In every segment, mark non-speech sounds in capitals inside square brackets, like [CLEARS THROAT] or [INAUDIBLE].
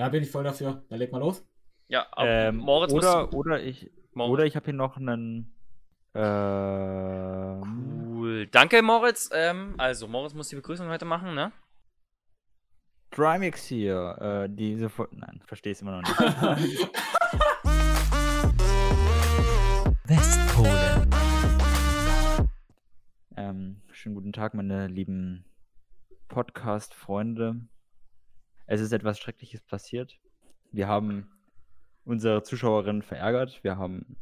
Ja, bin ich voll dafür. Dann leg mal los. Ja, aber Ähm, Moritz oder, du- oder ich, Moritz. oder ich habe hier noch einen. Ähm, Cool. Danke, Moritz. Ähm, also, Moritz muss die Begrüßung heute machen, ne? Trimix hier. Äh, diese Fol Nein, verstehe es immer noch nicht. [LAUGHS] Westpole. ähm, schönen guten Tag, meine lieben Podcast-Freunde. Es ist etwas Schreckliches passiert. Wir haben unsere Zuschauerinnen verärgert. Wir haben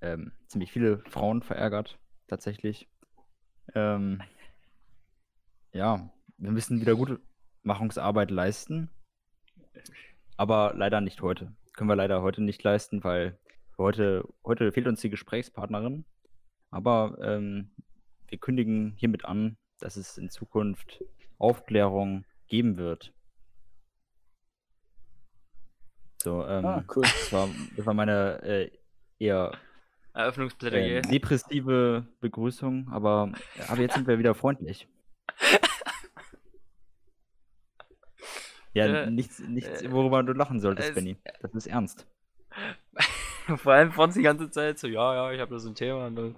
ähm, ziemlich viele Frauen verärgert, tatsächlich. Ähm, ja, wir müssen Wiedergutmachungsarbeit leisten. Aber leider nicht heute. Können wir leider heute nicht leisten, weil heute, heute fehlt uns die Gesprächspartnerin. Aber ähm, wir kündigen hiermit an, dass es in Zukunft Aufklärung geben wird. So, ähm, Ah, cool. das, war, das war meine äh, eher Eröffnungsplädoyer. ähm, depressive Begrüßung, aber, aber jetzt sind wir wieder freundlich. Ja, Äh, nichts, nichts, äh, worüber du lachen solltest, es- Benny. Das ist ernst. [LAUGHS] Vor allem Franz die ganze Zeit so, ja, ja, ich habe da so ein Thema und dann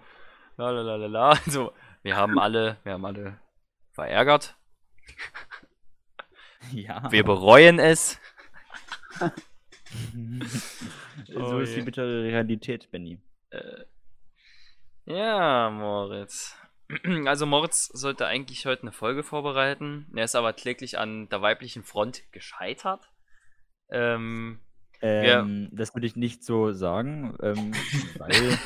la la la la la. [LAUGHS] Also, wir haben alle, wir haben alle verärgert. [LAUGHS] Ja. Wir bereuen es. [LAUGHS] so Oh ist die je. bittere Realität, Benny. Äh, ja, Moritz. [CLEARS THROAT] Also Moritz sollte eigentlich heute eine Folge vorbereiten. Er ist aber kläglich an der weiblichen Front gescheitert. Ähm, Ähm, Das würde ich nicht so sagen, ähm, [LAUGHS] weil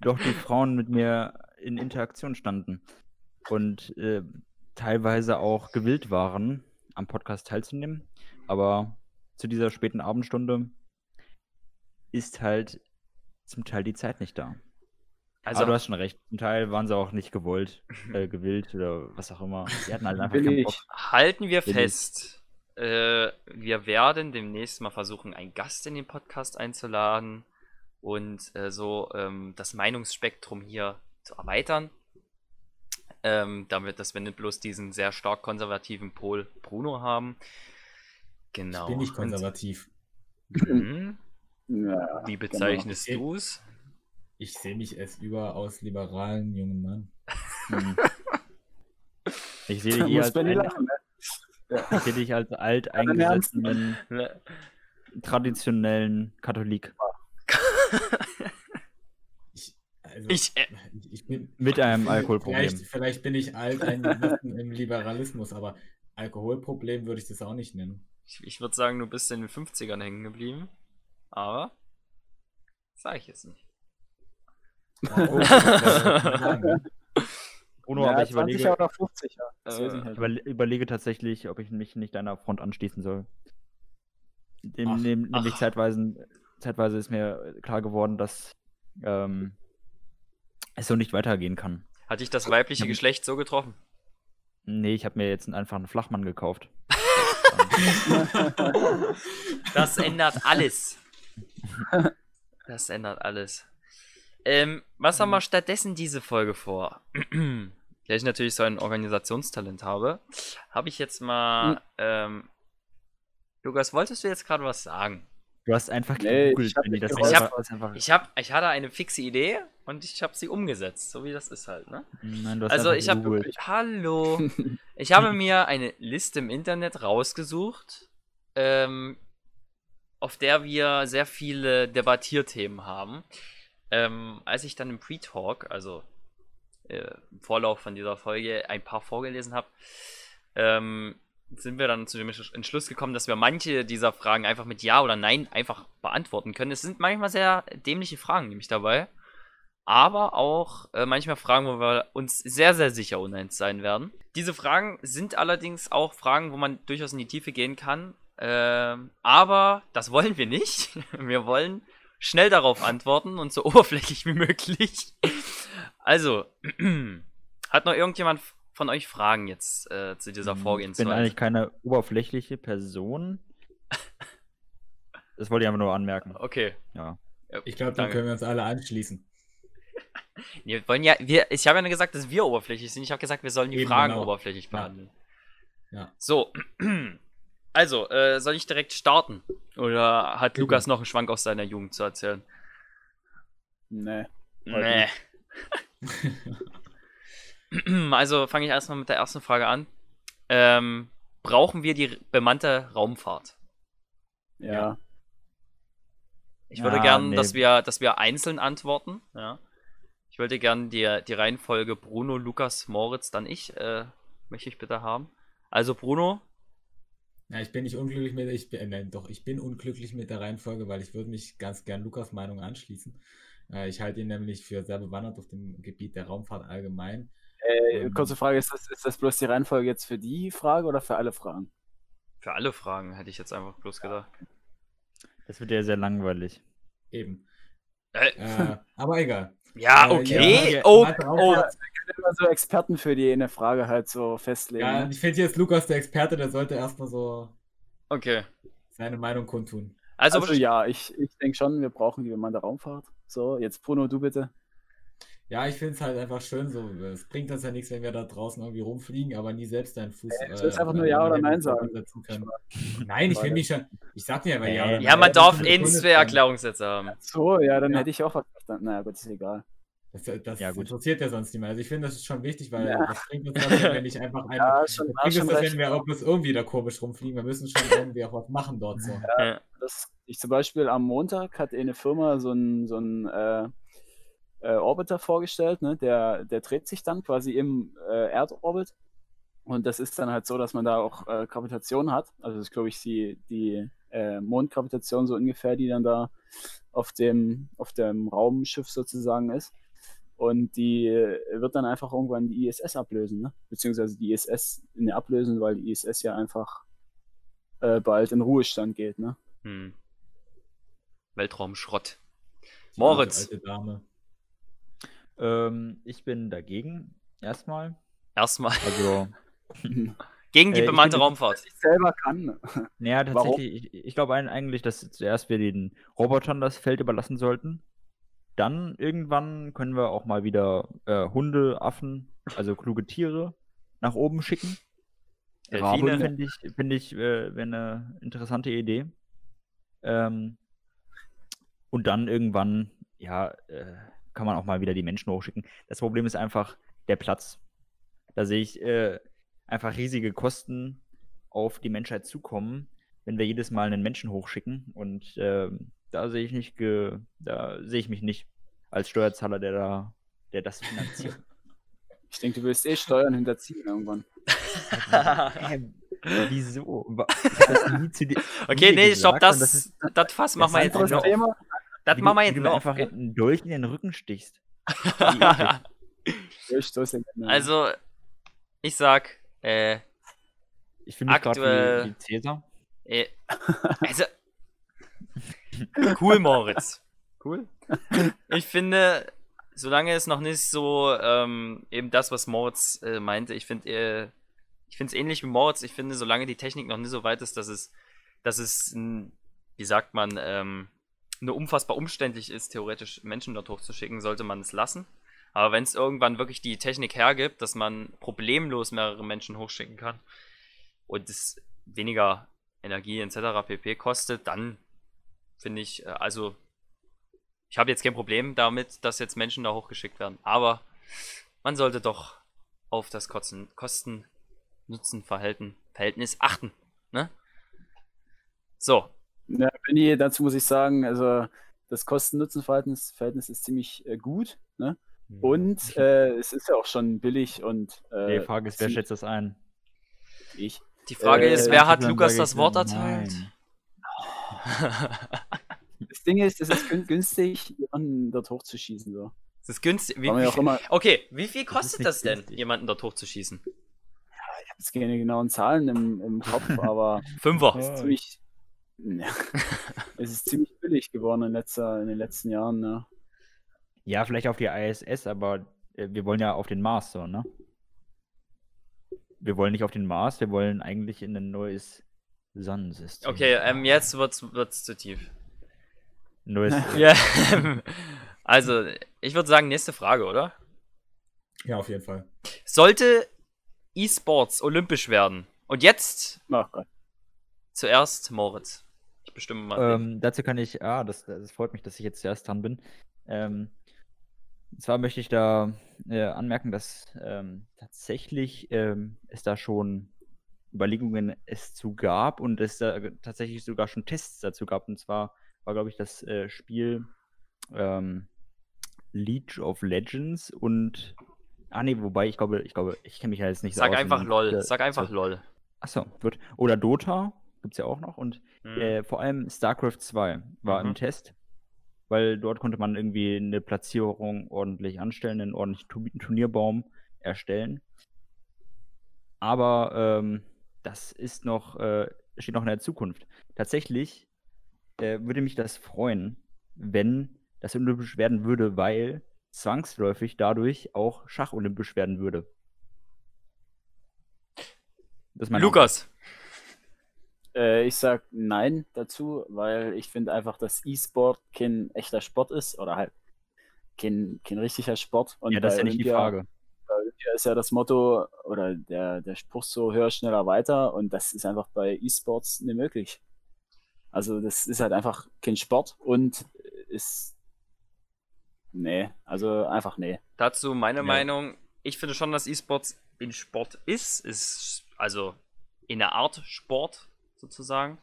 doch die Frauen mit mir in Interaktion standen und äh, teilweise auch gewillt waren, am Podcast teilzunehmen. Aber zu dieser späten Abendstunde ist halt zum Teil die Zeit nicht da. also, Aber du hast schon recht, zum Teil waren sie auch nicht gewollt, äh, gewillt oder was auch immer. Die hatten halt [LAUGHS] einfach keinen. Bock. halten wir Will ich. fest, äh, wir werden demnächst mal versuchen, einen Gast in den Podcast einzuladen und äh, so ähm, das Meinungsspektrum hier zu erweitern. Ähm, damit, dass wir nicht bloß diesen sehr stark konservativen Pol Bruno haben. Genau. Bin ich Und- konservativ. Mhm. Ja, Wie bezeichnest Genau. du es? Ich sehe mich als überaus liberalen jungen Mann. Hm. [LAUGHS] Ich sehe dich, als ein, lachen, ne? ich sehe dich als alt eingesessenen, Ne? traditionellen Katholik. Ich, also, Ich, äh, ich, ich bin. Mit einem vielleicht, Alkoholproblem. [LAUGHS] vielleicht bin ich alt eingesessen im Liberalismus, aber Alkoholproblem würde ich das auch nicht nennen. Ich, ich würde sagen, du bist in den 50ern hängen geblieben. Aber sage ich jetzt nicht. Warum? [LAUGHS] Bruno, ja, aber ich 20 überlege, oder 50, ja. Äh, überle überlege tatsächlich, ob ich mich nicht deiner Front anschließen soll. Dem, Ach, dem, nämlich zeitweise, zeitweise ist mir klar geworden, dass ähm, es so nicht weitergehen kann. Hat dich das weibliche Ja. Geschlecht so getroffen? Nee, ich habe mir jetzt einfach einen Flachmann gekauft. [LAUGHS] [LAUGHS] Das ändert alles. Das ändert alles. Ähm, was haben wir stattdessen diese Folge vor? [CLEARS THROAT] Da ich natürlich so ein Organisationstalent habe, habe ich jetzt mal. Ähm, Lukas, wolltest du jetzt gerade was sagen? Du hast einfach Nee, gegoogelt, ich hab Das Ich einfach, Ich, hab, ich hatte eine fixe Idee und ich habe sie umgesetzt, so wie das ist halt, ne? Nein, du hast Also ich habe. Hallo. [LAUGHS] Ich habe mir eine Liste im Internet rausgesucht, ähm, auf der wir sehr viele Debattierthemen haben. Ähm, als ich dann im Pre-Talk, also äh, im Vorlauf von dieser Folge, ein paar vorgelesen habe, ähm, sind wir dann zu dem Entsch- Entschluss gekommen, dass wir manche dieser Fragen einfach mit Ja oder Nein einfach beantworten können. Es sind manchmal sehr dämliche Fragen nämlich dabei, aber auch äh, manchmal Fragen, wo wir uns sehr, sehr sicher uneins sein werden. Diese Fragen sind allerdings auch Fragen, wo man durchaus in die Tiefe gehen kann, ähm, aber das wollen wir nicht. [LAUGHS] Wir wollen schnell darauf antworten und so [LAUGHS] oberflächlich wie möglich. Also, [CLEARS THROAT] hat noch irgendjemand von euch Fragen jetzt äh, zu dieser Hm, Ich bin Vorgehensweise? eigentlich keine oberflächliche Person. [LAUGHS] Das wollte ich einfach nur anmerken. Okay. Ja. Ja, Ich glaube, dann können wir uns alle anschließen. [LAUGHS] Wir wollen ja, wir, ich habe ja nur gesagt, dass wir oberflächlich sind. Ich habe gesagt, wir sollen die Eben, Fragen genau. oberflächlich Ja. behandeln. Ja. So. [CLEARS THROAT] Also, äh, soll ich direkt starten? Oder hat Lukas noch einen Schwank aus seiner Jugend zu erzählen? Nee. Nee. [LAUGHS] [CLEARS THROAT] also fange ich erstmal mit der ersten Frage an. Ähm, brauchen wir die bemannte Raumfahrt? Ja. Ja. Ich würde Ah, gern, nee. dass wir, dass wir einzeln antworten. Ja. Ich würde gern die, die Reihenfolge Bruno, Lukas, Moritz, dann ich, äh, möchte ich bitte haben. Also Bruno, Ja, ich bin nicht unglücklich mit, ich bin, äh, nein, doch, ich bin unglücklich mit der Reihenfolge, weil ich würde mich ganz gern Lukas Meinung anschließen. Äh, ich halte ihn nämlich für sehr bewandert auf dem Gebiet der Raumfahrt allgemein. Äh, Ähm, kurze Frage, ist das, ist das bloß die Reihenfolge jetzt für die Frage oder für alle Fragen? für alle Fragen hätte ich jetzt einfach bloß gedacht. Das wird ja sehr langweilig. Eben. Äh, Äh, aber egal. ja, äh, okay. ja, oh, oh. Raumfahrt- Immer so Experten für die eine Frage halt so festlegen. Ja, ich finde jetzt Lukas der Experte, der sollte erstmal so Okay. seine Meinung kundtun. Also, Also ja, ich, ich denke schon, wir brauchen die bemannte Raumfahrt. So, jetzt Bruno, du bitte. Ja, ich finde es halt einfach schön so. Es bringt uns ja nichts, wenn wir da draußen irgendwie rumfliegen, aber nie selbst einen Fuß. Äh, du sollst einfach nur Ja oder Nein sagen. Setzen können. Nein, ich will mich schon. Ich sag dir aber ja. Äh, oder ja, Nein, man darf eh zwei. Erklärungssätze haben. So, ja, dann Ja. hätte ich auch was verstanden. Naja, Gott, ist egal. Das, das Ja, gut. interessiert ja sonst niemand. Also ich finde, das ist schon wichtig, weil Ja. das bringt uns was, wenn wir nicht einfach [LAUGHS] ein. Ja, das schon, das, recht. wenn wir auch bloß irgendwie da komisch rumfliegen. Wir müssen schon irgendwie auch was machen dort so. Ja. Das, ich zum Beispiel am Montag hat eine Firma so einen so einen, äh, äh, Orbiter vorgestellt, ne? der, der dreht sich dann quasi im äh, Erdorbit. Und das ist dann halt so, dass man da auch äh, Gravitation hat. Also das ist, glaube ich, die, die äh, Mondgravitation so ungefähr, die dann da auf dem, auf dem Raumschiff sozusagen ist. Und die wird dann einfach irgendwann die ISS ablösen, ne? beziehungsweise die ISS in ablösen, weil die ISS ja einfach äh, bald in Ruhestand geht. Ne? Hm. Weltraumschrott. Die Moritz. Ähm, ich bin dagegen, erstmal. Erstmal Also, [LAUGHS] gegen die Äh, ich bemannte bin- Raumfahrt. ich selber kann. naja, Warum? tatsächlich, ich, ich glaube eigentlich, dass zuerst wir den Robotern das Feld überlassen sollten. Dann irgendwann können wir auch mal wieder äh, Hunde, Affen, also kluge Tiere nach oben schicken. Delfine. finde ich, find ich äh, wäre eine interessante Idee. Ähm, und dann irgendwann, ja, äh, kann man auch mal wieder die Menschen hochschicken. Das Problem ist einfach der Platz. Da sehe ich äh, einfach riesige Kosten auf die Menschheit zukommen, wenn wir jedes Mal einen Menschen hochschicken. Und ähm, da sehe ich nicht, ge da sehe ich mich nicht als Steuerzahler, der da, der das finanziert. [LAUGHS] Ich denke, du willst eh Steuern hinterziehen irgendwann. [LAUGHS] Hä, Wieso? Das Okay, nee, stopp, das, das, ist Fass machen wir jetzt Anderes noch. Thema. Das wie machen wir du, wie jetzt du einfach Dolch in den Rücken stichst. [LAUGHS] Also, ich sag, äh, Ich gerade Aktuell- wie, wie Cäsar. äh, also, cool, Moritz. Cool. Ich finde, solange es noch nicht so, ähm, eben das, was Moritz äh, meinte, ich finde, äh, ich finde es ähnlich wie Moritz, ich finde, solange die Technik noch nicht so weit ist, dass es, dass es, wie sagt man, ähm, nur unfassbar umständlich ist, theoretisch Menschen dort hochzuschicken, sollte man es lassen. Aber wenn es irgendwann wirklich die Technik hergibt, dass man problemlos mehrere Menschen hochschicken kann und es weniger Energie etc. pp. kostet, dann finde ich, äh, also ich habe jetzt kein Problem damit, dass jetzt Menschen da hochgeschickt werden. Aber man sollte doch auf das Kosten- Kosten-Nutzen-Verhältnis achten. Ne? So, Benny, dazu muss ich sagen, also das Kosten-Nutzen-Verhältnis Verhältnis ist ziemlich äh, gut. Ne? Und äh, es ist ja auch schon billig und äh, Die Frage ist, wer schätzt das ein? ich. die Frage Äh, ist, wer hat Lukas das Wort erteilt? Das Ding ist, es ist gün- günstig, jemanden dort hochzuschießen. So. Das ist günstig. Wie, ja wie, auch immer, okay, wie viel kostet nicht das denn, günstig. jemanden dort hochzuschießen? ich habe jetzt keine genauen Zahlen im, im Kopf, [LAUGHS] aber Fünfer. es ist ziemlich, ja, [LAUGHS] es ist ziemlich billig geworden in, letzter, in den letzten Jahren. Ne? Ja, vielleicht auf die ISS, aber äh, wir wollen ja auf den Mars, so, ne? Wir wollen nicht auf den Mars, wir wollen eigentlich in ein neues Sonnensystem. Okay, ähm, jetzt wird's, wird's zu tief. Neues, [LAUGHS] Ja, [LAUGHS] also, ich würde sagen, nächste Frage, oder? Ja, auf jeden Fall. Sollte E-Sports olympisch werden? Und jetzt Ach Gott. zuerst Moritz. Ich bestimme mal. Ähm, dazu kann ich, ah, das, das freut mich, dass ich jetzt zuerst dran bin. Ähm, und zwar möchte ich da äh, anmerken, dass ähm, tatsächlich ähm, es da schon Überlegungen es zu gab und es da tatsächlich sogar schon Tests dazu gab. Und zwar war, glaube ich, das äh, Spiel ähm, League of Legends und Ah nee, wobei ich glaube, ich glaube, ich kenne mich ja jetzt nicht Sag so aus. einfach in- LOL. Sag einfach LOL. Achso, gut. Oder Dota gibt es ja auch noch. Und Hm. äh, vor allem StarCraft 2 war Mhm. im Test, weil dort konnte man irgendwie eine Platzierung ordentlich anstellen, einen ordentlichen Tu- Turnierbaum erstellen. Aber ähm, das ist noch, äh, steht noch in der Zukunft. Tatsächlich äh, würde mich das freuen, wenn das olympisch werden würde, weil zwangsläufig dadurch auch Schach olympisch werden würde. Lukas. Äh, ich sag nein dazu, weil ich finde einfach, dass E-Sport kein echter Sport ist oder halt kein, kein richtiger Sport. Und Ja, das ist bei ja nicht die Frage. Bei Olympia ist ja das Motto oder der, der Spruch so höher, schneller, weiter und das ist einfach bei E-Sports nicht möglich. Also das ist halt einfach kein Sport und ist nee, also einfach nee. Dazu meine Ja. Meinung. Ich finde schon, dass E-Sports ein Sport ist. Ist also in der Art Sport sozusagen.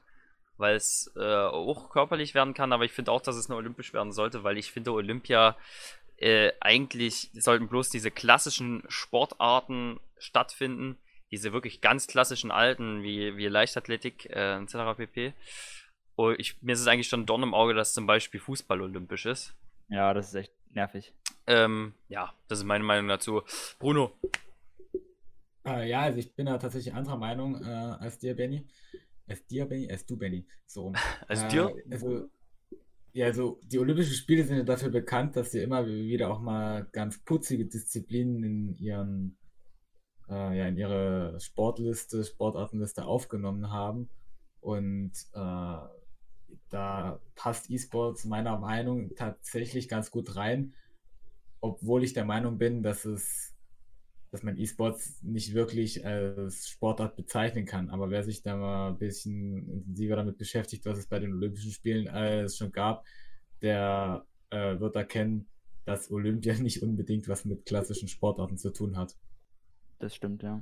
Weil es äh, auch körperlich werden kann, aber ich finde auch, dass es nur olympisch werden sollte, weil ich finde, Olympia äh, eigentlich sollten bloß diese klassischen Sportarten stattfinden, diese wirklich ganz klassischen alten, wie, wie Leichtathletik äh, etc. pp. Und ich, mir ist es eigentlich schon Dorn im Auge, dass zum Beispiel Fußball olympisch ist. Ja, das ist echt nervig. Ähm, ja, das ist meine Meinung dazu. Bruno. Äh, ja, also ich bin da tatsächlich anderer Meinung äh, als dir, Benny. Als dir, Benny, als du, Benny. So [LAUGHS] rum. Als Äh, dir? Also, ja, also die Olympischen Spiele sind ja dafür bekannt, dass sie immer wieder auch mal ganz putzige Disziplinen in ihren, äh, ja, in ihre Sportliste, Sportartenliste aufgenommen haben. Und äh, da passt E-Sports meiner Meinung tatsächlich ganz gut rein, obwohl ich der Meinung bin, dass es dass man E-Sports nicht wirklich als Sportart bezeichnen kann. Aber wer sich da mal ein bisschen intensiver damit beschäftigt, was es bei den Olympischen Spielen alles schon gab, der äh, wird erkennen, dass Olympia [LAUGHS] nicht unbedingt was mit klassischen Sportarten zu tun hat. Das stimmt, ja.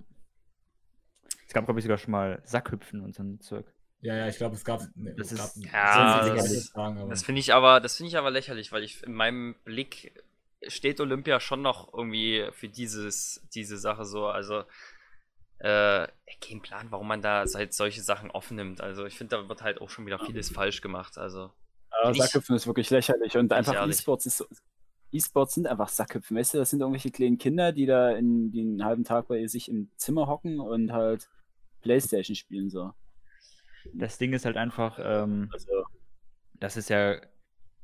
Es gab, glaube ich, sogar schon mal Sackhüpfen und so ein Zeug. Ja, ja, ich glaube, es gab, ne, Das es gab ist- Ja, so viel das- Das finde ich aber, das finde ich aber lächerlich, weil ich in meinem Blick steht Olympia schon noch irgendwie für dieses, diese Sache so. Also äh, kein Plan, warum man da halt solche Sachen aufnimmt. Also ich finde, da wird halt auch schon wieder vieles falsch gemacht. Also Nicht- Sackhüpfen ist wirklich lächerlich und einfach. E-Sports ist so, E-Sports sind einfach Sackhüpfen, weißt du, das sind irgendwelche kleinen Kinder, die da in den halben Tag bei sich im Zimmer hocken und halt Playstation spielen so. Das Ding ist halt einfach, ähm, Also das ist ja,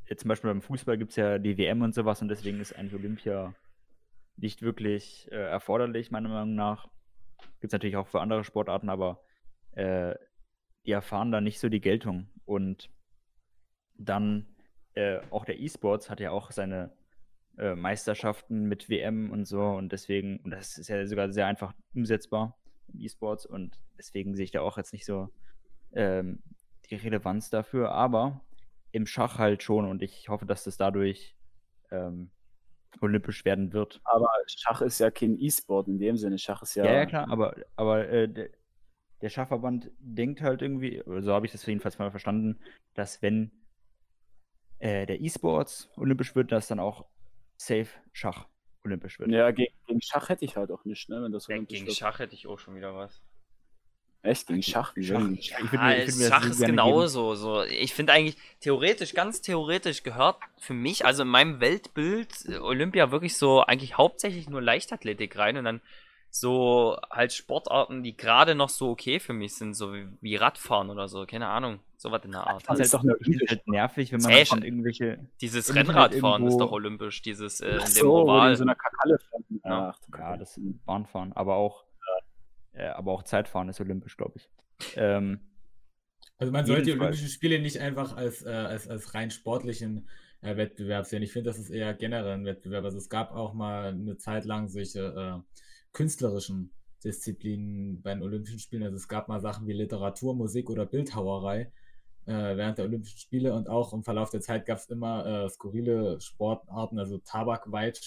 jetzt zum Beispiel beim Fußball gibt es ja die WM und sowas und deswegen ist eigentlich Olympia nicht wirklich äh, erforderlich, meiner Meinung nach. Gibt es natürlich auch für andere Sportarten, aber äh, die erfahren da nicht so die Geltung. Und dann äh, auch der E-Sports hat ja auch seine äh, Meisterschaften mit WM und so und deswegen, und das ist ja sogar sehr einfach umsetzbar im E-Sports und deswegen sehe ich da auch jetzt nicht so ähm, die Relevanz dafür, aber im Schach halt schon und ich hoffe, dass das dadurch ähm, olympisch werden wird. Aber Schach ist ja kein E-Sport in dem Sinne. Schach ist ja. Ja, ja, klar, aber, aber äh, der, der Schachverband denkt halt irgendwie, so habe ich das jedenfalls mal verstanden, dass wenn äh, der E-Sports olympisch wird, dass dann auch safe Schach olympisch wird. Ja, gegen, gegen Schach hätte ich halt auch nicht, ne? Wenn das ja, olympisch gegen wird. Schach hätte ich auch schon wieder was. Echt, gegen Schach? Wie Schach. Ich Ja, würd mir- ich Schach so ist genauso. So. Ich finde eigentlich, theoretisch, ganz theoretisch gehört für mich, also in meinem Weltbild, Olympia wirklich so eigentlich hauptsächlich nur Leichtathletik rein und dann so halt Sportarten, die gerade noch so okay für mich sind, so wie, wie Radfahren oder so, keine Ahnung, sowas in der Art. Das ist ist doch eine halt, halt nervig, wenn man Zäh- das dann irgendwelche. Dieses Rennradfahren ist irgendwo- doch olympisch, dieses äh, in dem so, wo die Oval. in so einer Kakalle standen. Ja. Ach, Ja, das Bahnfahren, aber auch, äh, aber auch Zeitfahren ist olympisch, glaube ich. Ähm, Also man sollte die. Olympischen Spiele nicht einfach als, äh, als, als rein sportlichen äh, Wettbewerb sehen. Ich finde, das ist eher generell ein Wettbewerb. Also es gab auch mal eine Zeit lang solche äh, künstlerischen Disziplinen bei den Olympischen Spielen. Also es gab mal Sachen wie Literatur, Musik oder Bildhauerei äh, während der Olympischen Spiele und auch im Verlauf der Zeit gab es immer äh, skurrile Sportarten, also Tabakweit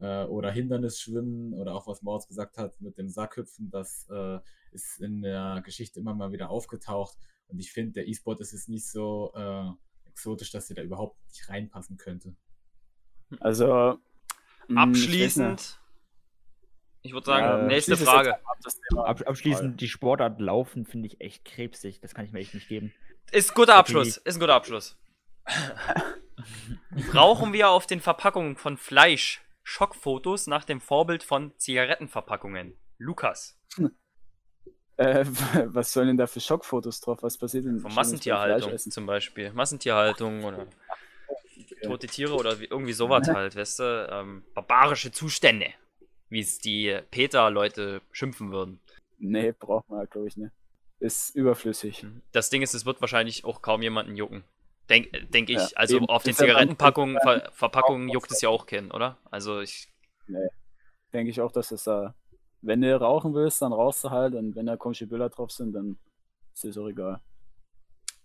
äh, oder Hindernisschwimmen oder auch was Moritz gesagt hat mit dem Sackhüpfen, das äh, ist in der Geschichte immer mal wieder aufgetaucht und ich finde, der E-Sport ist es nicht so äh, exotisch, dass sie da überhaupt nicht reinpassen könnte. Also hm, abschließend ich würde sagen, ja, nächste Frage. Ab, abschließend, die Sportart Laufen finde ich echt krebsig. Das kann ich mir echt nicht geben. Ist ein guter Abschluss. Ist ein guter Abschluss. [LAUGHS] Brauchen wir auf den Verpackungen von Fleisch Schockfotos nach dem Vorbild von Zigarettenverpackungen? Lukas. Äh, [LAUGHS] was sollen denn da für Schockfotos drauf? Was passiert denn? Von Massentierhaltung zum Beispiel. Massentierhaltung oder tote Tiere oder irgendwie sowas halt, weißt du? Ähm, barbarische Zustände, wie es die Peter-Leute schimpfen würden. Nee, braucht man, glaube ich, nicht ist überflüssig. Mhm. Das Ding ist, es wird wahrscheinlich auch kaum jemanden jucken. Denke denk ich. Ja, also eben. auf den Zigarettenpackungen, Ver Verpackungen juckt es ja auch keinen, oder? Also ich. Nee. Denke ich auch, dass es da. Wenn du rauchen willst, dann rauchst du halt und wenn da komische Bilder drauf sind, dann ist es auch egal.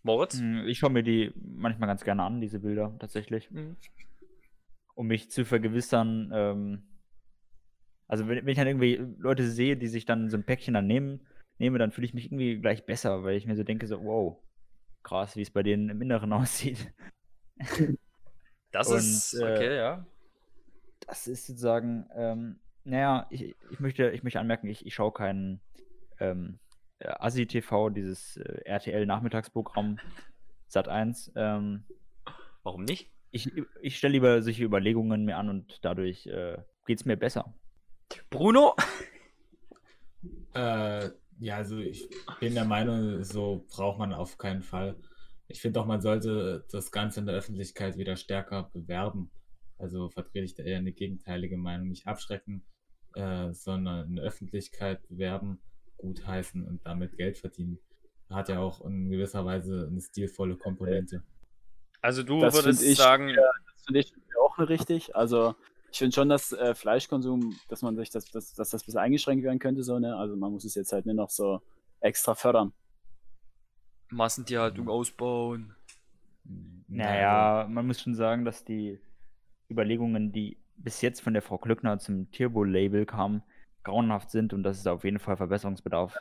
Moritz? Hm, ich schaue mir die manchmal ganz gerne an, diese Bilder, tatsächlich. Mhm. Um mich zu vergewissern, ähm, also wenn, wenn ich dann irgendwie Leute sehe, die sich dann so ein Päckchen dann nehmen, nehme, dann fühle ich mich irgendwie gleich besser, weil ich mir so denke, so, wow, krass, wie es bei denen im Inneren [LAUGHS] aussieht. Das Und, ist, äh, okay, äh, ja. Das ist sozusagen, ähm, naja, ich, ich, möchte, ich möchte anmerken, ich, ich schaue keinen ähm, äh, ASI-TV, dieses äh, RTL-Nachmittagsprogramm Sat 1. Ähm, Warum nicht? Ich, ich stelle lieber solche Überlegungen mir an und dadurch äh, geht es mir besser. Bruno? Äh, ja, also ich bin der Meinung, so braucht man auf keinen Fall. Ich finde auch, man sollte das Ganze in der Öffentlichkeit wieder stärker bewerben. Also vertrete ich da eher eine gegenteilige Meinung. Nicht abschrecken, äh, sondern in der Öffentlichkeit bewerben, gutheißen und damit Geld verdienen. Hat ja auch in gewisser Weise eine stilvolle Komponente. Also du das würdest ich, sagen. Ja, das finde ich auch richtig. Also ich finde schon, dass äh, Fleischkonsum, dass man sich das, dass, dass das ein bisschen eingeschränkt werden könnte, so, ne? Also man muss es jetzt halt nicht noch so extra fördern. Massentierhaltung ausbauen. Naja, man muss schon sagen, dass die Überlegungen, die bis jetzt von der Frau Glückner zum Turbo-Label kamen, grauenhaft sind und dass es da auf jeden Fall Verbesserungsbedarf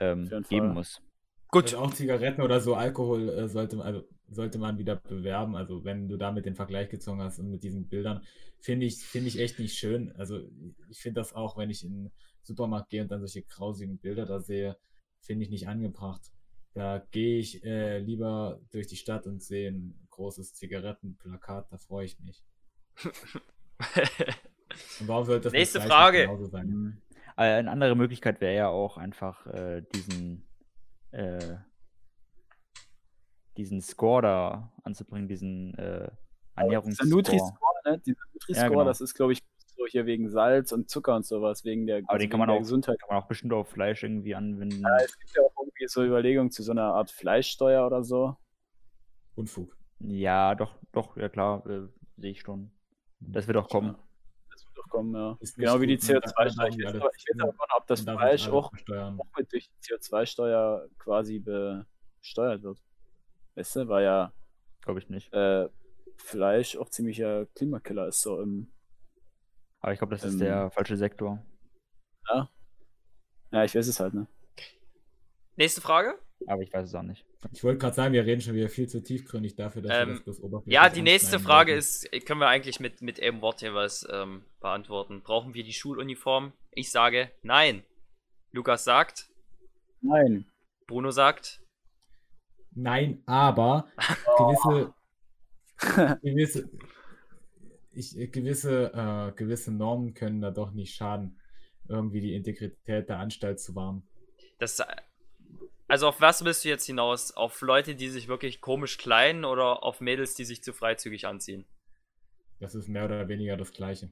ähm, geben muss. Gut. Und auch Zigaretten oder so Alkohol äh, sollte, also, sollte man wieder bewerben. Also wenn du damit den Vergleich gezogen hast und mit diesen Bildern, finde ich, finde ich echt nicht schön. Also ich finde das auch, wenn ich in den Supermarkt gehe und dann solche grausigen Bilder da sehe, finde ich nicht angebracht. Da gehe ich äh, lieber durch die Stadt und sehe ein großes Zigarettenplakat, da freue ich mich. [LAUGHS] und warum sollte das Nächste Frage. sein? Mhm. Eine andere Möglichkeit wäre ja auch einfach äh, diesen äh, diesen Score da anzubringen, diesen äh, Ernährungsscore. Dieser Nutri-Score, ne? Dieser Nutri-Score, ja, genau. das ist, glaube ich, so hier wegen Salz und Zucker und sowas, wegen der, Aber den kann man auch, Gesundheit. Kann man auch bestimmt auf Fleisch irgendwie anwenden. Ja, es gibt ja auch irgendwie so Überlegungen zu so einer Art Fleischsteuer oder so. Unfug. Ja, doch, doch, ja klar, äh, sehe ich schon. Das wird auch kommen kommen, ja. Ist genau wie die CO2-Steuer. Ich, weiß aber nicht, ob das Fleisch auch, auch mit durch die CO2-Steuer quasi besteuert wird. Weißt du, weil ja. Glaube ich nicht. Äh, Fleisch auch ziemlicher Klimakiller ist so im. Aber ich glaube, das ist der falsche Sektor. Ja. Ja, ich weiß es halt, ne? Nächste Frage? Aber ich weiß es auch nicht. Ich wollte gerade sagen, wir reden schon wieder viel zu tiefgründig dafür, dass ähm, wir das bloß oberflächlich Ja, die nächste Frage wollten. ist, können wir eigentlich mit, mit einem Wort jeweils ähm, beantworten. Brauchen wir die Schuluniform? Ich sage nein. Lukas sagt nein. Bruno sagt nein, aber [LAUGHS] gewisse, [LAUGHS] gewisse, ich, gewisse, äh, gewisse Normen können da doch nicht schaden, irgendwie die Integrität der Anstalt zu wahren. Das also auf was willst du jetzt hinaus? Auf Leute, die sich wirklich komisch kleiden oder auf Mädels, die sich zu freizügig anziehen? Das ist mehr oder weniger das Gleiche.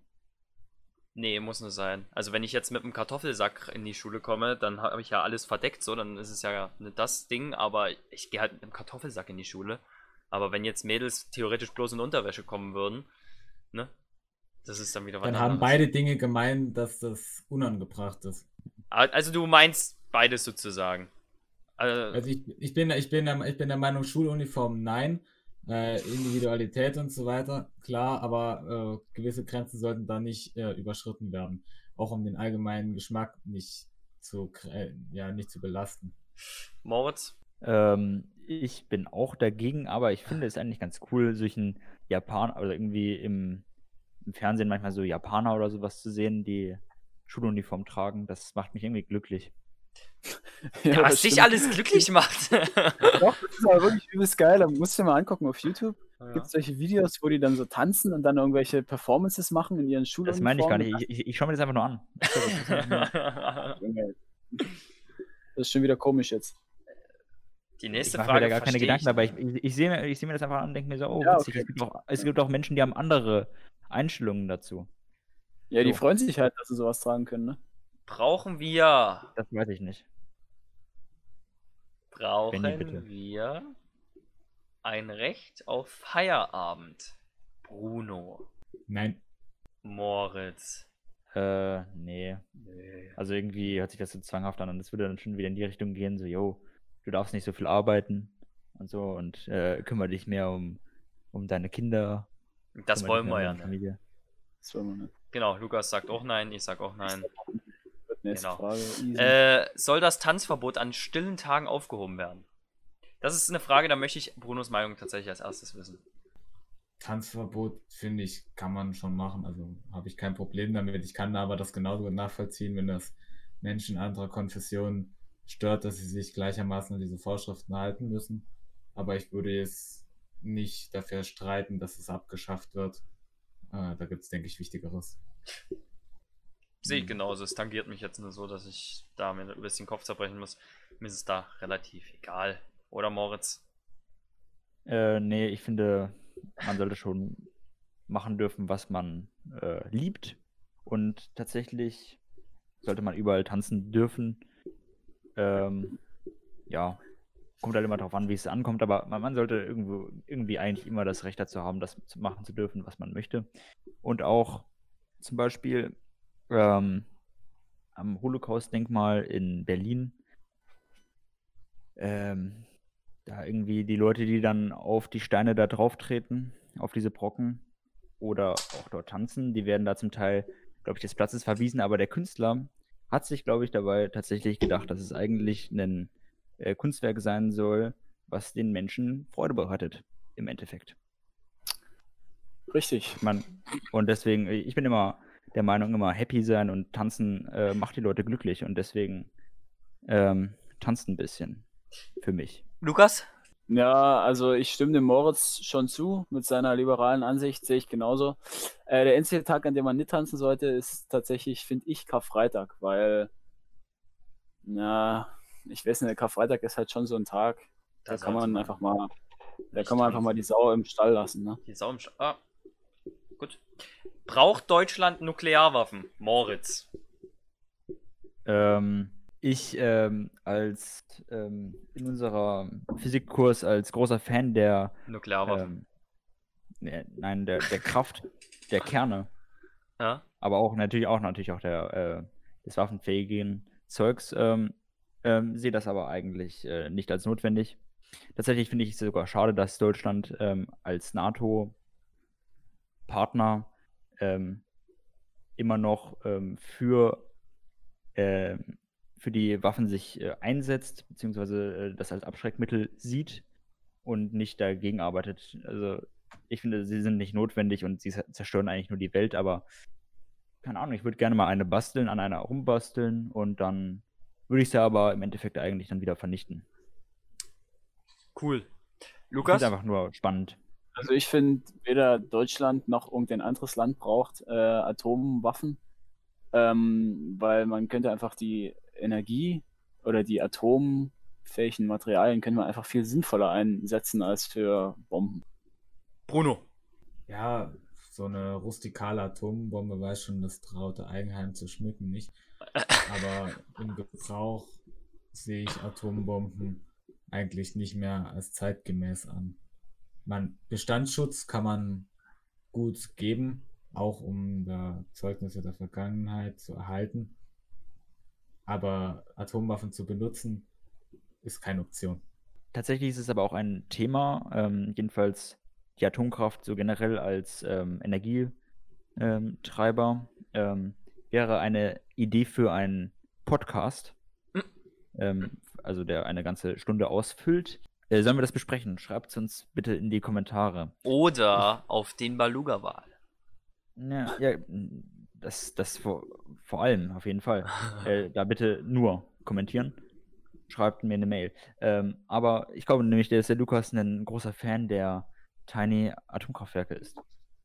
Nee, muss nur sein. Also wenn ich jetzt mit einem Kartoffelsack in die Schule komme, dann habe ich ja alles verdeckt, so, dann ist es ja nicht das Ding, aber ich gehe halt mit einem Kartoffelsack in die Schule. Aber wenn jetzt Mädels theoretisch bloß in Unterwäsche kommen würden, ne? Das ist dann wieder was Dann haben anderes. beide Dinge gemein, dass das unangebracht ist. Also du meinst beides sozusagen. Also, Also ich, ich, bin, ich, bin der, ich bin der Meinung, Schuluniform nein, äh, Individualität und so weiter, klar, aber äh, gewisse Grenzen sollten da nicht äh, überschritten werden. Auch um den allgemeinen Geschmack nicht zu, äh, ja, nicht zu belasten. Moritz? Ähm, ich bin auch dagegen, aber ich finde es eigentlich ganz cool, solchen Japaner, also irgendwie im, im Fernsehen manchmal so Japaner oder sowas zu sehen, die Schuluniform tragen. Das macht mich irgendwie glücklich. Ja, das was dich alles glücklich macht. [LAUGHS] Doch, das ist aber wirklich übelst geil. Da musst du dir mal angucken auf YouTube. Gibt es solche Videos, wo die dann so tanzen und dann irgendwelche Performances machen in ihren Das Schuluniformen? meine ich gar nicht. Ich, ich, ich schaue mir das einfach nur an. Ich [LAUGHS] das ist. Das schon wieder komisch jetzt. Die Ich nächste mache mir Frage da gar keine Gedanken ich. dabei. Ich, ich, ich sehe mir, ich seh mir das einfach an und denke mir so, oh, Ja, witzig. okay. Es, gibt auch, es gibt auch Menschen, die haben andere Einstellungen dazu. Ja, die So. freuen sich halt, dass sie sowas tragen können, ne? Brauchen wir, Das weiß ich nicht. brauchen Benny, bitte. wir ein Recht auf Feierabend? Bruno, Nein, Moritz. Äh, nee. Nö. Also irgendwie hört sich das so zwanghaft an und es würde dann schon wieder in die Richtung gehen, so, yo, du darfst nicht so viel arbeiten und so und äh, kümmere dich mehr um, um deine Kinder. Das wollen wir ja. Familie. Das wollen wir nicht. Genau, Lukas sagt auch nein, ich sag auch nein. Nächste Genau. Frage. Äh, soll das Tanzverbot an stillen Tagen aufgehoben werden? Das ist eine Frage, da möchte ich Brunos Meinung tatsächlich als erstes wissen. Tanzverbot, finde ich, kann man schon machen. Also habe ich kein Problem damit. Ich kann aber das genauso gut nachvollziehen, wenn das Menschen anderer Konfessionen stört, dass sie sich gleichermaßen an diese Vorschriften halten müssen. Aber ich würde jetzt nicht dafür streiten, dass es abgeschafft wird. Äh, da gibt es, denke ich, Wichtigeres. Sehe ich Mhm. genauso. Es tangiert mich jetzt nur so, dass ich da mir ein bisschen den Kopf zerbrechen muss. Mir ist es da relativ egal. Oder Moritz? Äh, nee, ich finde, man sollte schon machen dürfen, was man äh, liebt. Und tatsächlich sollte man überall tanzen dürfen. Ähm, ja, kommt halt immer darauf an, wie es ankommt, aber man, man sollte irgendwo, irgendwie eigentlich immer das Recht dazu haben, das zu machen zu dürfen, was man möchte. Und auch zum Beispiel ähm, am Holocaust-Denkmal in Berlin ähm, da irgendwie die Leute, die dann auf die Steine da drauf treten, auf diese Brocken oder auch dort tanzen, die werden da zum Teil, glaube ich, des Platzes verwiesen, aber der Künstler hat sich, glaube ich, dabei tatsächlich gedacht, dass es eigentlich ein äh, Kunstwerk sein soll, was den Menschen Freude bereitet, im Endeffekt. Richtig. Man, und deswegen, ich bin immer der Meinung, immer happy sein und tanzen äh, macht die Leute glücklich und deswegen ähm, tanzt ein bisschen für mich. Lukas? Ja, also ich stimme dem Moritz schon zu mit seiner liberalen Ansicht, sehe ich genauso. Äh, der einzige Tag, an dem man nicht tanzen sollte, ist tatsächlich, finde ich, Karfreitag, weil, ja, ich weiß nicht, Karfreitag ist halt schon so ein Tag, da kann man einfach mal, da kann man einfach mal die Sau im Stall lassen, ne? Die Sau im Sch Ah, gut. Braucht Deutschland Nuklearwaffen? Moritz. Ähm, ich ähm, als ähm, in unserer Physikkurs als großer Fan der Nuklearwaffen. ähm, nee, nein der, der Kraft der Kerne, ja? aber auch natürlich auch natürlich auch der äh, des waffenfähigen Zeugs ähm, ähm, sehe das aber eigentlich äh, nicht als notwendig. Tatsächlich finde ich es sogar schade, dass Deutschland ähm, als NATO-Partner ähm, immer noch ähm, für, ähm, für die Waffen sich äh, einsetzt, beziehungsweise äh, das als Abschreckmittel sieht und nicht dagegen arbeitet. Also ich finde, sie sind nicht notwendig und sie zer- zerstören eigentlich nur die Welt, aber keine Ahnung, ich würde gerne mal eine basteln, an einer rumbasteln und dann würde ich sie aber im Endeffekt eigentlich dann wieder vernichten. Cool. Lukas? finde einfach nur spannend. Also ich finde, weder Deutschland noch irgendein anderes Land braucht äh, Atomwaffen, ähm, weil man könnte einfach die Energie oder die atomfähigen Materialien könnte man einfach viel sinnvoller einsetzen als für Bomben. Bruno. Ja, so eine rustikale Atombombe weiß schon das traute Eigenheim zu schmücken, nicht? Aber im Gebrauch sehe ich Atombomben eigentlich nicht mehr als zeitgemäß an. Man, Bestandsschutz kann man gut geben, auch um da Zeugnisse der Vergangenheit zu erhalten. Aber Atomwaffen zu benutzen, ist keine Option. Tatsächlich ist es aber auch ein Thema, ähm, jedenfalls die Atomkraft so generell als ähm, Energietreiber ähm, wäre eine Idee für einen Podcast, hm. ähm, also der eine ganze Stunde ausfüllt. Äh, sollen wir das besprechen? Schreibt es uns bitte in die Kommentare. Oder auf den Baluga-Wahl. Ja, ja, das, das vor, vor allem, auf jeden Fall. [LAUGHS] äh, da bitte nur kommentieren. Schreibt mir eine Mail. Ähm, aber ich glaube nämlich, dass der Lukas ein großer Fan der Tiny Atomkraftwerke ist.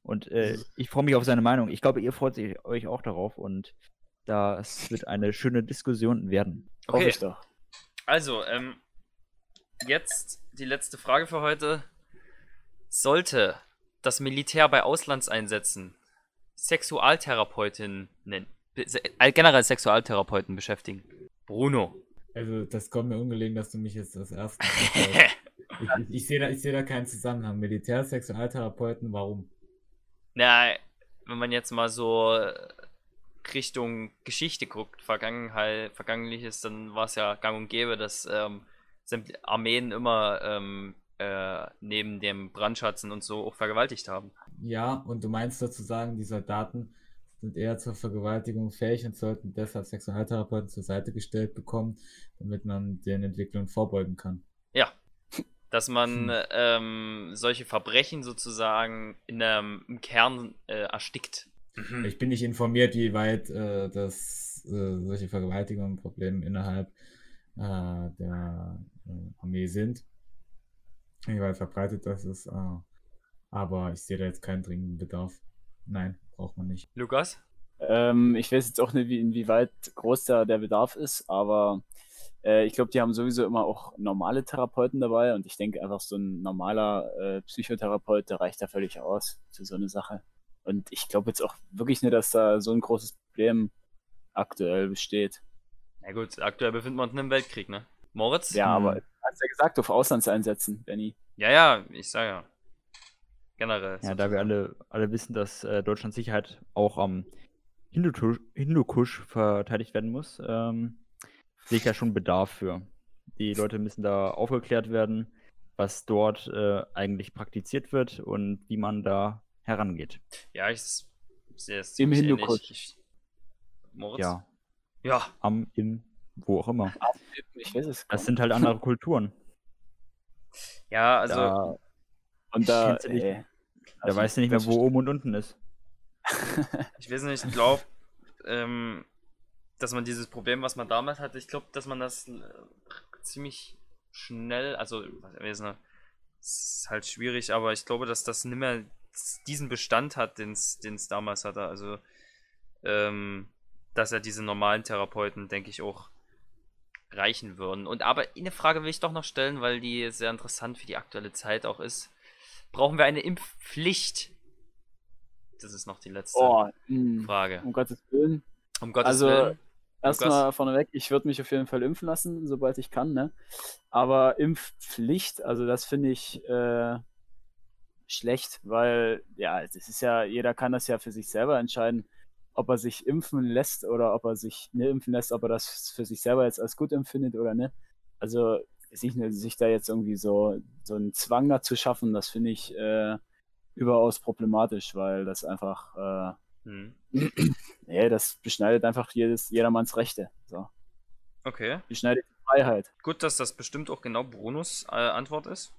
Und äh, ich freue mich auf seine Meinung. Ich glaube, ihr freut euch auch darauf und das wird eine schöne Diskussion werden. Okay. Hoffe ich doch. Also, ähm, jetzt die letzte Frage für heute. Sollte das Militär bei Auslandseinsätzen Sexualtherapeutinnen, äh, generell Sexualtherapeuten beschäftigen? Bruno. Also, das kommt mir ungelegen, dass du mich jetzt das erste Mal [LAUGHS] Ich, ich, sehe da, seh da keinen Zusammenhang. Militär, Sexualtherapeuten, warum? Na, wenn man jetzt mal so Richtung Geschichte guckt, Vergangenheit, Vergangenliches, dann war es ja gang und gäbe, dass ähm, Armeen immer ähm, äh, neben dem Brandschatzen und so auch vergewaltigt haben. Ja, und du meinst sozusagen, die Soldaten sind eher zur Vergewaltigung fähig und sollten deshalb Sexualtherapeuten zur Seite gestellt bekommen, damit man den Entwicklungen vorbeugen kann. Ja, dass man hm. ähm, solche Verbrechen sozusagen in einem, im Kern äh, erstickt. Mhm. Ich bin nicht informiert, wie weit äh, das, äh, solche Vergewaltigungen Probleme innerhalb äh, der Armee sind. Wie weit verbreitet das ist. Äh, aber ich sehe da jetzt keinen dringenden Bedarf. Nein, braucht man nicht. Lukas? Ähm, ich weiß jetzt auch nicht, wie, inwieweit groß da der Bedarf ist, aber äh, ich glaube, die haben sowieso immer auch normale Therapeuten dabei und ich denke einfach, so ein normaler äh, Psychotherapeut, der reicht da völlig aus für so eine Sache. Und ich glaube jetzt auch wirklich nicht, dass da so ein großes Problem aktuell besteht. Na gut, aktuell befinden wir uns in einem Weltkrieg, ne? Moritz? Ja, hm. aber hast ja gesagt, auf Auslandseinsätzen, Benny. Ja, ja, ich sage ja. Generell. Ja, da wir alle, alle wissen, dass äh, Deutschlands Sicherheit auch am Hindukusch verteidigt werden muss, ähm, sehe ich da schon Bedarf für. Die Leute müssen da aufgeklärt werden, was dort äh, eigentlich praktiziert wird und wie man da herangeht. Ja, ich sehe es Im Hindukusch. Moritz? Ja. Ja. Am, im, wo auch immer. Ich weiß es. Das sind halt andere [LAUGHS] Kulturen. Ja, also. Da, und [LAUGHS] da, nicht, ey, da also weißt du nicht mehr, wo oben und unten ist. ich weiß nicht, ich glaube, ähm, dass man dieses Problem, was man damals hatte, ich glaube, dass man das äh, ziemlich schnell, also, es ist halt schwierig, aber ich glaube, dass das nicht mehr diesen Bestand hat, den es damals hatte. Also, ähm, dass er diese normalen Therapeuten, denke ich, auch reichen würden. Und aber eine Frage will ich doch noch stellen, weil die sehr interessant für die aktuelle Zeit auch ist. Brauchen wir eine Impfpflicht? Das ist noch die letzte oh, hm. Frage. Um Gottes Willen. Um Gottes also, Willen. Erstmal vorneweg, ich würde mich auf jeden Fall impfen lassen, sobald ich kann, ne? Aber Impfpflicht, also das finde ich äh, schlecht, weil ja, das ist ja, jeder kann das ja für sich selber entscheiden, ob er sich impfen lässt oder ob er sich nicht impfen lässt, ob er das für sich selber jetzt als gut empfindet oder nicht. Also sich, sich da jetzt irgendwie so, so einen Zwang dazu schaffen, das finde ich äh, überaus problematisch, weil das einfach äh, [CLEARS THROAT] hm. nee, das beschneidet einfach jedes, jedermanns Rechte. So. Okay. Beschneidet die Freiheit. Gut, dass das bestimmt auch genau Brunos äh, Antwort ist.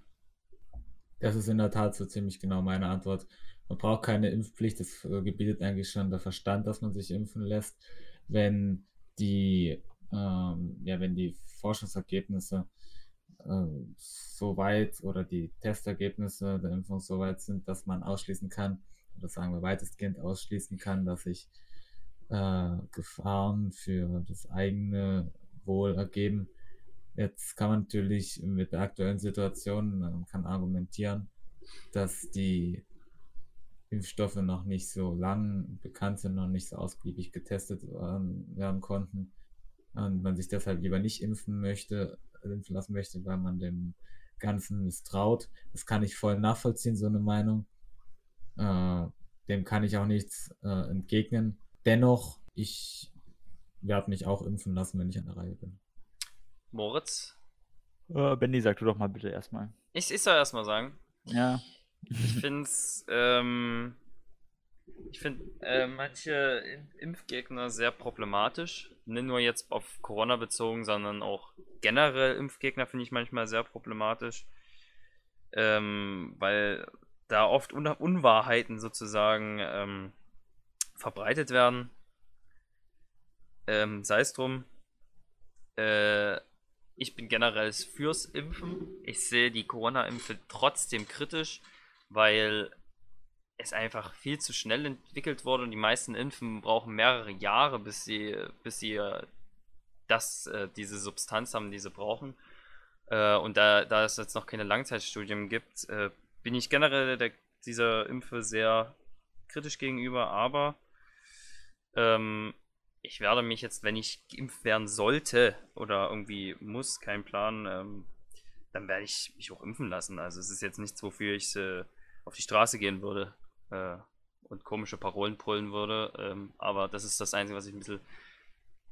Das ist in der Tat so ziemlich genau meine Antwort. Man braucht keine Impfpflicht, das äh, gebietet eigentlich schon der Verstand, dass man sich impfen lässt, wenn die, ähm, ja, wenn die Forschungsergebnisse äh, so weit oder die Testergebnisse der Impfung so weit sind, dass man ausschließen kann, oder sagen wir weitestgehend ausschließen kann, dass sich äh, Gefahren für das eigene Wohl ergeben. Jetzt kann man natürlich mit der aktuellen Situation, man kann argumentieren, dass die Impfstoffe noch nicht so lang bekannt sind, noch nicht so ausgiebig getestet werden konnten und man sich deshalb lieber nicht impfen möchte, impfen lassen möchte, weil man dem Ganzen misstraut. Das kann ich voll nachvollziehen, so eine Meinung. Äh, dem kann ich auch nichts äh, entgegnen. Dennoch, ich werde mich auch impfen lassen, wenn ich an der Reihe bin. Moritz? Äh, Benny, sag du doch mal bitte erstmal. Ich, ich soll erstmal sagen. Ja. Ich finde es, ähm, ich finde äh, manche Impfgegner sehr problematisch. Nicht nur jetzt auf Corona bezogen, sondern auch generell Impfgegner finde ich manchmal sehr problematisch. Ähm, weil da oft Un Unwahrheiten sozusagen ähm, verbreitet werden. Ähm, Sei es drum. Äh, ich bin generell fürs Impfen. Ich sehe die Corona-Impfe trotzdem kritisch, weil es einfach viel zu schnell entwickelt wurde und die meisten Impfen brauchen mehrere Jahre, bis sie, bis sie äh, das, äh, diese Substanz haben, die sie brauchen. Äh, und da, da es jetzt noch keine Langzeitstudien gibt, bin ich generell der, dieser Impfe sehr kritisch gegenüber, aber ähm, ich werde mich jetzt, wenn ich geimpft werden sollte oder irgendwie muss, kein Plan, ähm, dann werde ich mich auch impfen lassen. Also es ist jetzt nichts, wofür ich auf die Straße gehen würde äh, und komische Parolen brüllen würde. Ähm, aber das ist das Einzige, was ich ein bisschen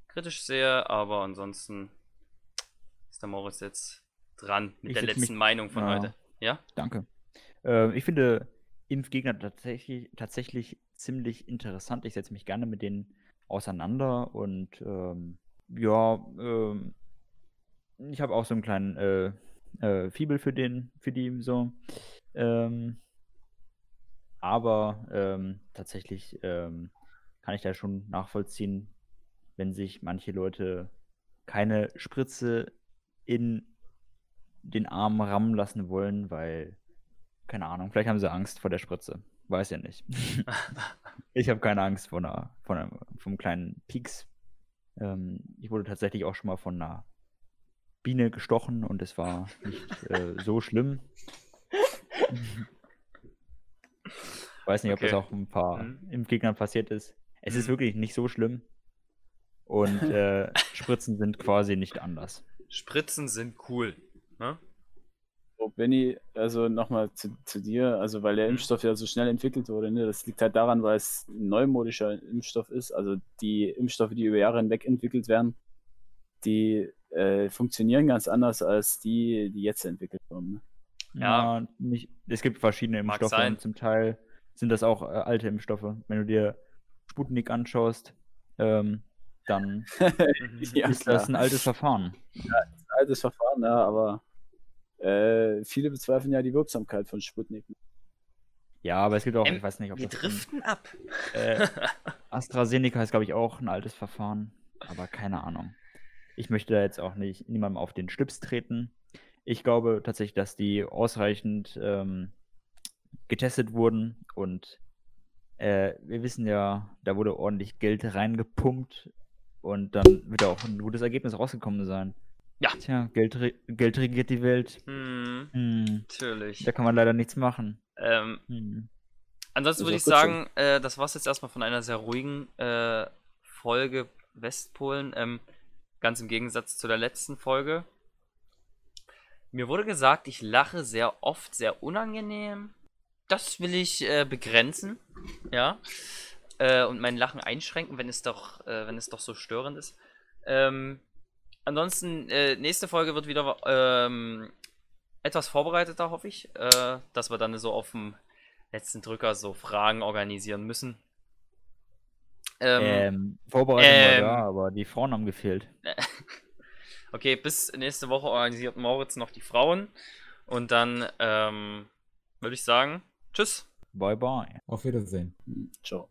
kritisch sehe. Aber ansonsten ist der Moritz jetzt dran mit Ich der letzten mich- Meinung von Ja. heute. Ja? Danke. Äh, ich finde Impfgegner tatsächlich, tatsächlich ziemlich interessant. Ich setze mich gerne mit denen auseinander und ähm, ja, ähm, ich habe auch so einen kleinen äh, äh, Fibel für den, für die so. Ähm, aber ähm, tatsächlich ähm, kann ich da schon nachvollziehen, wenn sich manche Leute keine Spritze in den Arm rammen lassen wollen, weil, keine Ahnung, vielleicht haben sie Angst vor der Spritze. Weiß ja nicht. [LAUGHS] ich habe keine Angst vor einer, vor einer, vom kleinen Pieks. Ähm, ich wurde tatsächlich auch schon mal von einer Biene gestochen und es war nicht äh, so schlimm. [LAUGHS] Weiß nicht, ob das Okay. auch ein paar Mhm. Impfgegnern passiert ist. Es ist Mhm. wirklich nicht so schlimm. Und [LAUGHS] äh, Spritzen sind quasi nicht anders. Spritzen sind cool. Ne? So, Benny, also nochmal zu, zu dir, also weil der Mhm. Impfstoff ja so schnell entwickelt wurde, ne? das liegt halt daran, weil es ein neumodischer Impfstoff ist. Also die Impfstoffe, die über Jahre hinweg entwickelt werden, die äh, funktionieren ganz anders als die, die jetzt entwickelt wurden. Ne? Ja. Ja, nicht, es gibt verschiedene Mag Impfstoffe sein. und zum Teil sind das auch äh, alte Impfstoffe. Wenn du dir Sputnik anschaust, ähm, dann [LAUGHS] Mhm. Ja, ist das klar. ein altes Verfahren. altes Verfahren, ja, aber äh, viele bezweifeln ja die Wirksamkeit von Sputnik. Ja, aber es gibt auch, Ähm, ich weiß nicht, ob Wir das driften ab. äh, [LAUGHS] AstraZeneca ist, glaube ich, auch ein altes Verfahren, aber keine Ahnung. Ich möchte da jetzt auch nicht niemandem auf den Schlips treten. Ich glaube tatsächlich, dass die ausreichend ähm, getestet wurden und äh, wir wissen ja, da wurde ordentlich Geld reingepumpt und dann wird auch ein gutes Ergebnis rausgekommen sein. Ja. Tja, Geld, re Geld regiert die Welt. Hm, Hm, natürlich. da kann man leider nichts machen. Ähm, Hm. ansonsten würde ich sagen, äh, das war es jetzt erstmal von einer sehr ruhigen äh, Folge Westpolen. Ähm, ganz im Gegensatz zu der letzten Folge. Mir wurde gesagt, ich lache sehr oft, sehr unangenehm. Das will ich äh, begrenzen. Ja. Äh, und mein Lachen einschränken, wenn es doch, äh, wenn es doch so störend ist. Ähm, ansonsten, äh, nächste Folge wird wieder ähm, etwas vorbereiteter, hoffe ich. Äh, dass wir dann so auf dem letzten Drücker so Fragen organisieren müssen. Ähm, Ähm, Vorbereitung ähm, war da, aber die Frauen haben gefehlt. [LAUGHS] Okay, bis nächste Woche organisiert Moritz noch die Frauen. Und dann ähm, würde ich sagen, tschüss. Bye bye. Auf Wiedersehen. Ciao.